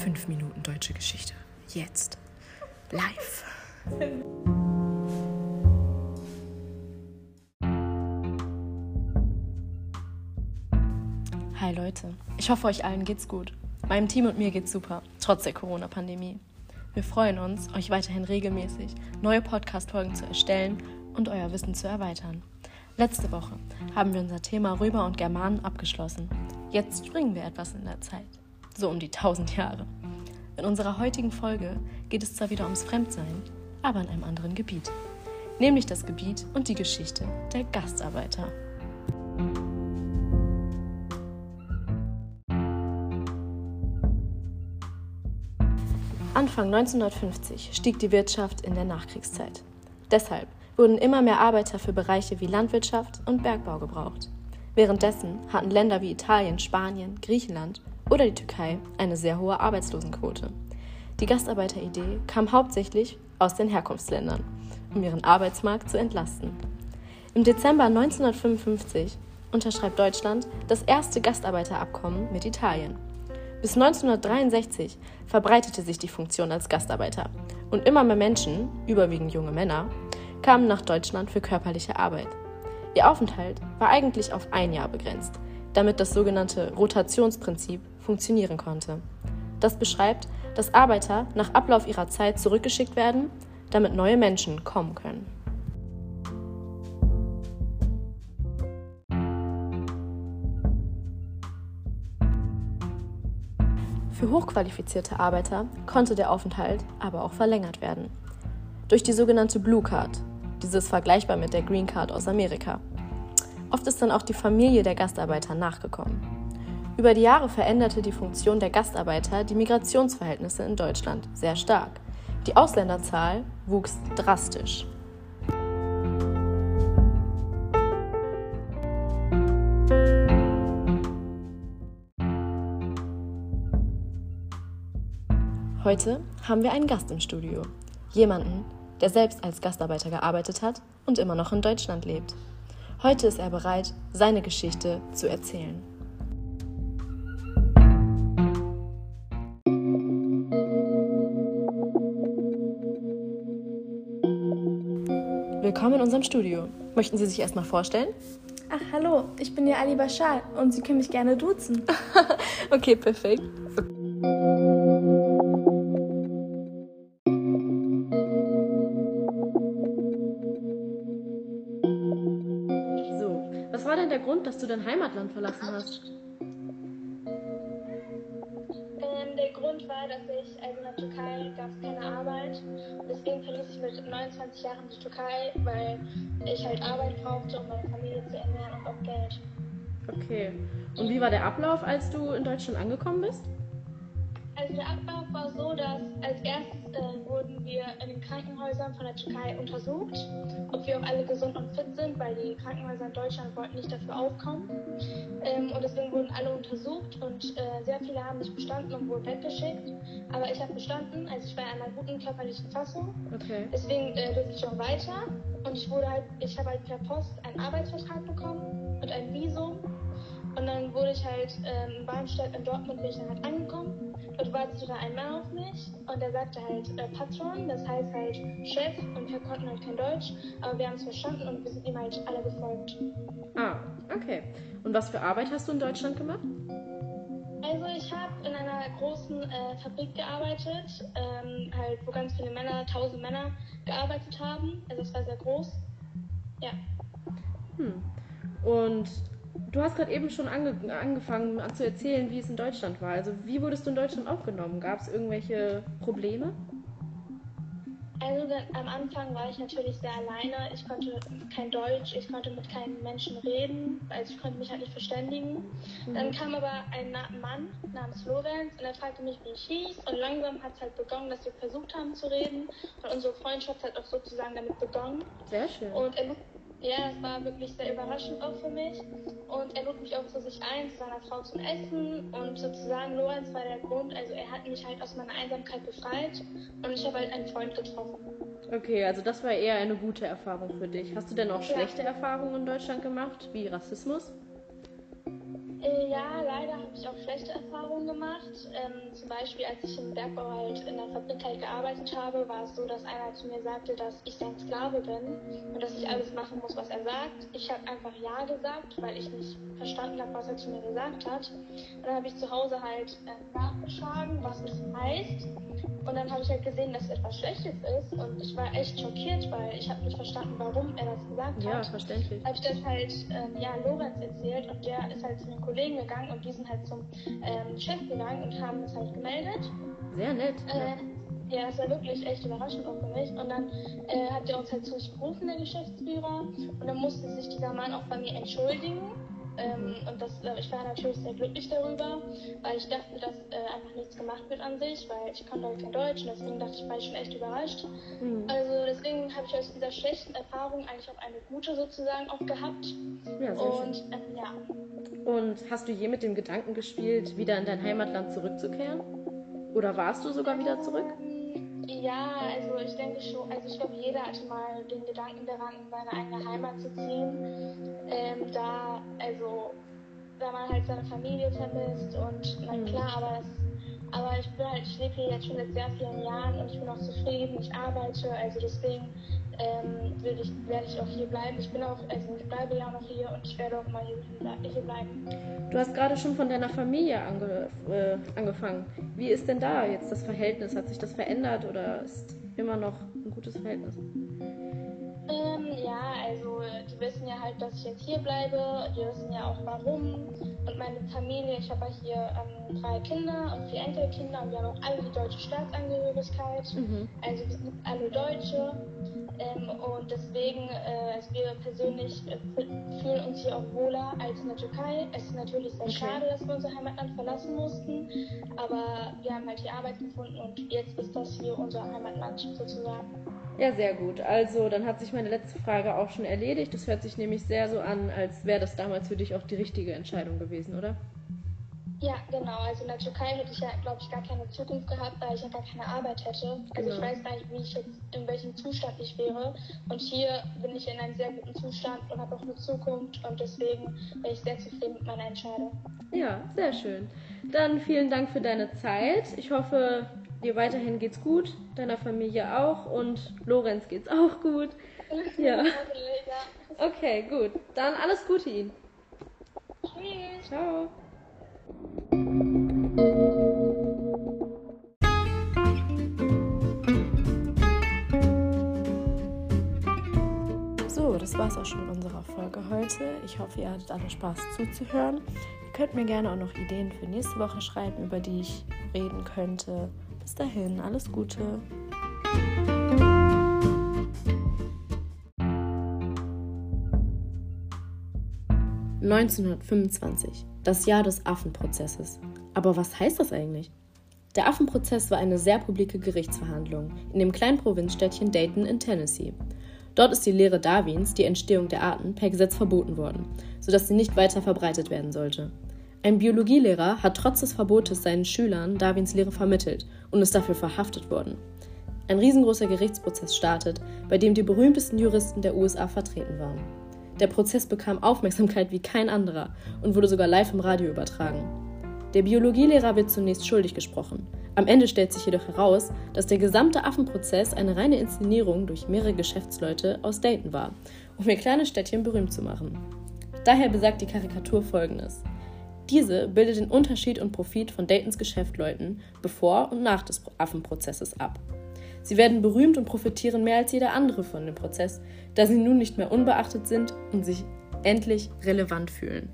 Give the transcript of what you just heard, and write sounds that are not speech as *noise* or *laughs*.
5 Minuten deutsche Geschichte. Jetzt. Live. Hi Leute, ich hoffe euch allen geht's gut. Meinem Team und mir geht's super, trotz der Corona-Pandemie. Wir freuen uns, euch weiterhin regelmäßig neue Podcast-Folgen zu erstellen und euer Wissen zu erweitern. Letzte Woche haben wir unser Thema Römer und Germanen abgeschlossen. Jetzt springen wir etwas in der Zeit. So um die 1000 Jahre. In unserer heutigen Folge geht es zwar wieder ums Fremdsein, aber in einem anderen Gebiet. Nämlich das Gebiet und die Geschichte der Gastarbeiter. Anfang 1950 stieg die Wirtschaft in der Nachkriegszeit. Deshalb wurden immer mehr Arbeiter für Bereiche wie Landwirtschaft und Bergbau gebraucht. Währenddessen hatten Länder wie Italien, Spanien, Griechenland oder die Türkei eine sehr hohe Arbeitslosenquote. Die Gastarbeiteridee kam hauptsächlich aus den Herkunftsländern, um ihren Arbeitsmarkt zu entlasten. Im Dezember 1955 unterschreibt Deutschland das erste Gastarbeiterabkommen mit Italien. Bis 1963 verbreitete sich die Funktion als Gastarbeiter und immer mehr Menschen, überwiegend junge Männer, kamen nach Deutschland für körperliche Arbeit. Ihr Aufenthalt war eigentlich auf ein Jahr begrenzt, damit das sogenannte Rotationsprinzip funktionieren konnte. Das beschreibt, dass Arbeiter nach Ablauf ihrer Zeit zurückgeschickt werden, damit neue Menschen kommen können. Für hochqualifizierte Arbeiter konnte der Aufenthalt aber auch verlängert werden. Durch die sogenannte Blue Card, dieses vergleichbar mit der Green Card aus Amerika. Oft ist dann auch die Familie der Gastarbeiter nachgekommen. Über die Jahre veränderte die Funktion der Gastarbeiter die Migrationsverhältnisse in Deutschland sehr stark. Die Ausländerzahl wuchs drastisch. Heute haben wir einen Gast im Studio. Jemanden, der selbst als Gastarbeiter gearbeitet hat und immer noch in Deutschland lebt. Heute ist er bereit, seine Geschichte zu erzählen. Willkommen in unserem Studio. Möchten Sie sich erstmal vorstellen? Ach, hallo, ich bin ja Ali Bashar und Sie können mich gerne duzen. *laughs* okay, perfekt. War denn der Grund, dass du dein Heimatland verlassen hast? Ähm, der Grund war, dass ich, also in der Türkei gab es keine Arbeit. Deswegen verließ ich mit 29 Jahren die Türkei, weil ich halt Arbeit brauchte, um meine Familie zu ernähren und auch Geld. Okay. Und wie war der Ablauf, als du in Deutschland angekommen bist? Also der Ablauf war so, dass als erstes äh, wurden wir in den Krankenhäusern von der Türkei untersucht, ob wir auch alle gesund und fit sind, weil die Krankenhäuser in Deutschland wollten nicht dafür aufkommen. Ähm, und deswegen wurden alle untersucht und äh, sehr viele haben nicht bestanden und wurden weggeschickt. Aber ich habe bestanden, also ich war in einer guten körperlichen Fassung. Okay. Deswegen äh, durfte ich auch weiter und ich wurde halt, ich habe halt per Post einen Arbeitsvertrag bekommen und ein Visum. Und dann wurde ich halt ähm, in Barmstedt in Dortmund bin ich dann halt angekommen. Dort wartete da ein Mann auf mich und der sagte halt äh, Patron, das heißt halt Chef und wir konnten halt kein Deutsch, aber wir haben es verstanden und wir sind ihm halt alle gefolgt. Ah, okay. Und was für Arbeit hast du in Deutschland gemacht? Also ich habe in einer großen äh, Fabrik gearbeitet, ähm, halt wo ganz viele Männer, tausend Männer gearbeitet haben. Also es war sehr groß. Ja. Hm. Und du hast gerade eben schon ange angefangen zu erzählen, wie es in Deutschland war. Also wie wurdest du in Deutschland aufgenommen? Gab es irgendwelche Probleme? Also am Anfang war ich natürlich sehr alleine. Ich konnte kein Deutsch, ich konnte mit keinen Menschen reden, also ich konnte mich halt nicht verständigen. Mhm. Dann kam aber ein Mann namens Lorenz und er fragte mich, wie ich hieß. Und langsam hat es halt begonnen, dass wir versucht haben zu reden. Und unsere Freundschaft hat auch sozusagen damit begonnen. Sehr schön. Und er, ja, es war wirklich sehr überraschend auch für mich. Und er lud mich auch zu sich ein, zu seiner Frau zum Essen. Und sozusagen Lorenz war der Grund, also er hat mich halt aus meiner Einsamkeit befreit. Und ich habe halt einen Freund getroffen. Okay, also das war eher eine gute Erfahrung für dich. Hast du denn auch Ja. schlechte Erfahrungen in Deutschland gemacht, wie Rassismus? Äh, ja, leider habe ich auch schlechte Erfahrungen gemacht. Ähm, zum Beispiel, als ich im Bergbau halt in der Fabrik halt gearbeitet habe, war es so, dass einer zu mir sagte, dass ich sein Sklave bin und dass ich alles machen muss, was er sagt. Ich habe einfach Ja gesagt, weil ich nicht verstanden habe, was er zu mir gesagt hat. Und dann habe ich zu Hause halt äh, nachgeschlagen, was es heißt. Und dann habe ich halt gesehen, dass es etwas Schlechtes ist. Und ich war echt schockiert, weil ich habe nicht verstanden, warum er das gesagt Ja, hat. verständlich. Habe ich das halt ähm, ja, Lorenz erzählt und der ist halt zu den Kollegen gegangen und die sind halt zum ähm, Chef gegangen und haben es halt gemeldet. Sehr nett. Äh, ja, das war wirklich echt überraschend auch für mich. Und dann äh, hat er uns halt zu sich gerufen, der Geschäftsführer. Und dann musste sich dieser Mann auch bei mir entschuldigen. Ähm, und das, äh, ich war natürlich sehr glücklich darüber, weil ich dachte, dass äh, einfach nichts gemacht wird an sich, weil ich konnte halt kein Deutsch und deswegen dachte ich, war ich schon echt überrascht. Mhm. Also deswegen habe ich aus dieser schlechten Erfahrung eigentlich auch eine gute sozusagen auch gehabt. Ja, sehr schön. Und ähm, ja, Und hast du je mit dem Gedanken gespielt, wieder in dein Heimatland zurückzukehren? Oder warst du sogar wieder zurück? Ja, also ich denke schon, also ich glaube, jeder hatte mal den Gedanken daran, in seine eigene Heimat zu ziehen. Ähm, da, also, da man halt seine Familie vermisst und na Mhm. klar, aber das, aber ich halt, ich lebe hier jetzt schon seit sehr vielen Jahren und ich bin auch zufrieden, ich arbeite, also deswegen ähm, ich, werde ich auch hier bleiben. Ich bin auch, also ich bleibe ja noch hier und ich werde auch mal hier, hier bleiben. Du hast gerade schon von deiner Familie ange äh, angefangen. Wie ist denn da jetzt das Verhältnis? Hat sich das verändert oder ist immer noch ein gutes Verhältnis? Ähm, ja, also die wissen ja halt, dass ich jetzt hier bleibe. Die wissen ja auch warum. Und meine Familie, ich habe ja hier ähm, drei Kinder und vier Enkelkinder und wir haben auch alle die deutsche Staatsangehörigkeit. Mhm. Also wir sind alle Deutsche. Ähm, und deswegen, äh, also wir persönlich äh, fü- fühlen uns hier auch wohler als in der Türkei. Es ist natürlich sehr Okay. schade, dass wir unser Heimatland verlassen mussten, aber wir haben halt hier Arbeit gefunden und jetzt ist das hier unser Heimatland sozusagen. Ja, sehr gut. Also, dann hat sich meine letzte Frage auch schon erledigt. Das hört sich nämlich sehr so an, als wäre das damals für dich auch die richtige Entscheidung gewesen, oder? Ja, genau. Also in der Türkei hätte ich ja, glaube ich, gar keine Zukunft gehabt, weil ich ja gar keine Arbeit hätte. Also ich Genau. weiß gar nicht, wie ich jetzt, in welchem Zustand ich wäre. Und hier bin ich in einem sehr guten Zustand und habe auch eine Zukunft. Und deswegen bin ich sehr zufrieden mit meiner Entscheidung. Ja, sehr schön. Dann vielen Dank für deine Zeit. Ich hoffe, dir weiterhin geht's gut, deiner Familie auch und Lorenz geht's auch gut. Ja. Okay, gut. Dann alles Gute Ihnen. Tschüss. Ciao. So, das war's auch schon mit unserer Folge heute. Ich hoffe, ihr hattet alle Spaß zuzuhören. Ihr könnt mir gerne auch noch Ideen für nächste Woche schreiben, über die ich reden könnte. Bis dahin, alles Gute. ...1925, das Jahr des Affenprozesses. Aber was heißt das eigentlich? Der Affenprozess war eine sehr publike Gerichtsverhandlung in dem kleinen Provinzstädtchen Dayton in Tennessee. Dort ist die Lehre Darwins, die Entstehung der Arten, per Gesetz verboten worden, sodass sie nicht weiter verbreitet werden sollte. Ein Biologielehrer hat trotz des Verbotes seinen Schülern Darwins Lehre vermittelt und ist dafür verhaftet worden. Ein riesengroßer Gerichtsprozess startet, bei dem die berühmtesten Juristen der USA vertreten waren. Der Prozess bekam Aufmerksamkeit wie kein anderer und wurde sogar live im Radio übertragen. Der Biologielehrer wird zunächst schuldig gesprochen. Am Ende stellt sich jedoch heraus, dass der gesamte Affenprozess eine reine Inszenierung durch mehrere Geschäftsleute aus Dayton war, um ihr kleines Städtchen berühmt zu machen. Daher besagt die Karikatur folgendes. Diese bildet den Unterschied und Profit von Daytons Geschäftsleuten bevor und nach des Affenprozesses ab. Sie werden berühmt und profitieren mehr als jeder andere von dem Prozess, da sie nun nicht mehr unbeachtet sind und sich endlich relevant fühlen.